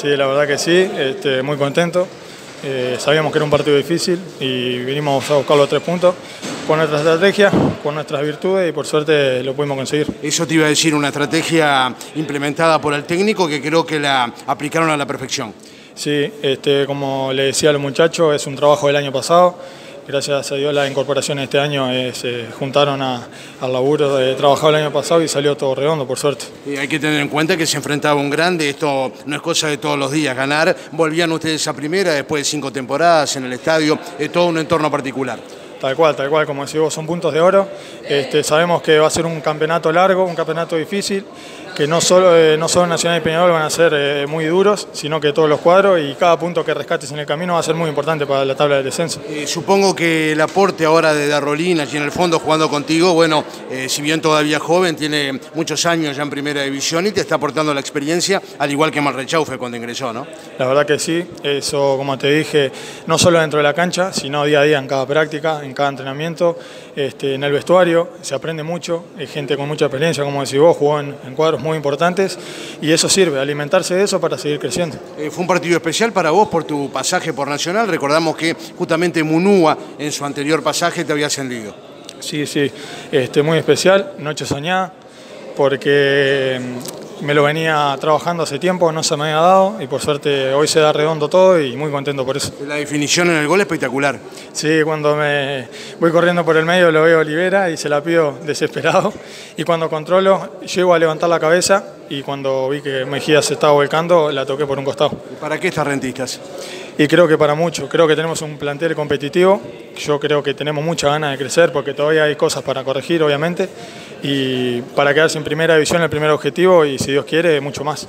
Sí, la verdad que sí, este, muy contento. Eh, sabíamos que era un partido difícil y vinimos a buscar los tres puntos con nuestra estrategia, con nuestras virtudes y por suerte lo pudimos conseguir. Eso te iba a decir, una estrategia implementada por el técnico que creo que la aplicaron a la perfección. Sí, este, como le decía a los muchachos, es un trabajo del año pasado gracias a Dios la incorporación este año eh, se juntaron al laburo de trabajar el año pasado y salió todo redondo, por suerte. Y hay que tener en cuenta que se enfrentaba un grande, esto no es cosa de todos los días ganar. Volvían ustedes a primera después de cinco temporadas en el estadio, es todo un entorno particular. Tal cual, tal cual, como decís vos, son puntos de oro. Este, sabemos que va a ser un campeonato largo, un campeonato difícil, que no solo, eh, no solo Nacional y Peñarol van a ser eh, muy duros, sino que todos los cuadros y cada punto que rescates en el camino va a ser muy importante para la tabla de descenso. Eh, supongo que el aporte ahora de Darrolín allí en el fondo jugando contigo, bueno, si bien todavía joven, tiene muchos años ya en primera división y te está aportando la experiencia, al igual que Marrechaufe cuando ingresó, ¿no? La verdad que sí, eso como te dije, no solo dentro de la cancha, sino día a día en cada práctica, en cada entrenamiento, este, en el vestuario, se aprende mucho, hay gente con mucha experiencia, como decís vos, jugó en, cuadros muy importantes y eso sirve, alimentarse de eso para seguir creciendo. Eh, fue un partido especial para vos por tu pasaje por Nacional, recordamos que justamente Munúa en su anterior pasaje te había ascendido. Sí, sí, este, muy especial, noche soñada, porque me lo venía trabajando hace tiempo, no se me había dado y por suerte hoy se da redondo todo y muy contento por eso. La definición en el gol es espectacular. Sí, cuando me voy corriendo por el medio lo veo Olivera y se la pido desesperado y cuando controlo llego a levantar la cabeza y cuando vi que Mejía se estaba volcando la toqué por un costado. ¿Para qué estas rentistas? Y creo que para mucho, creo que tenemos un plantel competitivo, yo creo que tenemos mucha ganas de crecer porque todavía hay cosas para corregir obviamente y para quedarse en primera división el primer objetivo y si Dios quiere mucho más.